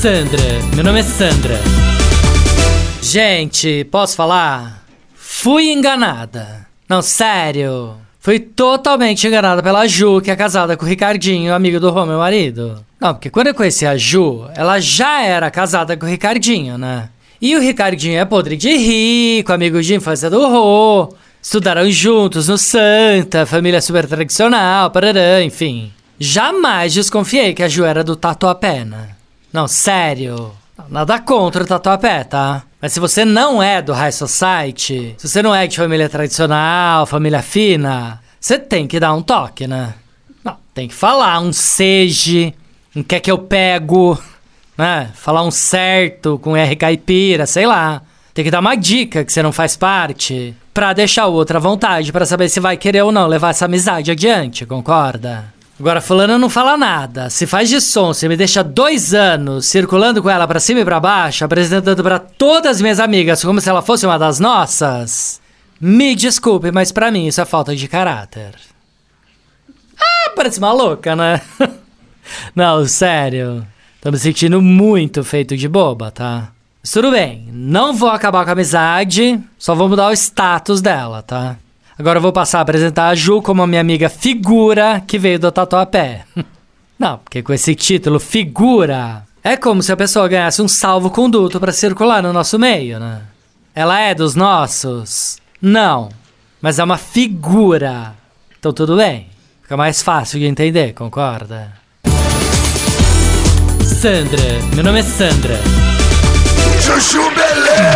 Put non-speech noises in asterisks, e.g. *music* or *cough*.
Sandra, meu nome é Sandra. Gente, posso falar? Fui enganada. Não, sério. Fui totalmente enganada pela Ju, que é casada com o Ricardinho, amigo do Rô, meu marido. Não, porque quando eu conheci a Ju, ela já era casada com o Ricardinho, né? E o Ricardinho é podre de rico, amigo de infância do Rô. Estudaram juntos no Santa, família super tradicional, parará, enfim. Jamais desconfiei que a Ju era do Tatuapé, né? Não, sério. Nada contra o Tatuapé, tá? Mas se você não é do High Society, se você não é de família tradicional, família fina, você tem que dar um toque, né? Não, tem que falar um seja, um quer que eu pego, né? Falar um certo com R caipira, sei lá. Tem que dar uma dica que você não faz parte, pra deixar o outro à vontade, para saber se vai querer ou não levar essa amizade adiante, concorda? Agora, fulano não fala nada. Se faz de som, se me deixa dois anos circulando com ela pra cima e pra baixo, apresentando pra todas as minhas amigas como se ela fosse uma das nossas. Me desculpe, mas pra mim isso é falta de caráter. Ah, parece uma louca, né? *laughs* não, sério. Tô me sentindo muito feito de boba, tá? Mas tudo bem, não vou acabar com a amizade, só vou mudar o status dela, tá? Agora eu vou passar a apresentar a Ju como a minha amiga figura que veio do Tatuapé. *laughs* Não, porque com esse título, figura, é como se a pessoa ganhasse um salvo-conduto para circular no nosso meio, né? Ela é dos nossos? Não, mas é uma figura. Então tudo bem. Fica mais fácil de entender, concorda? Sandra, meu nome é Sandra. Chuchu Beleza!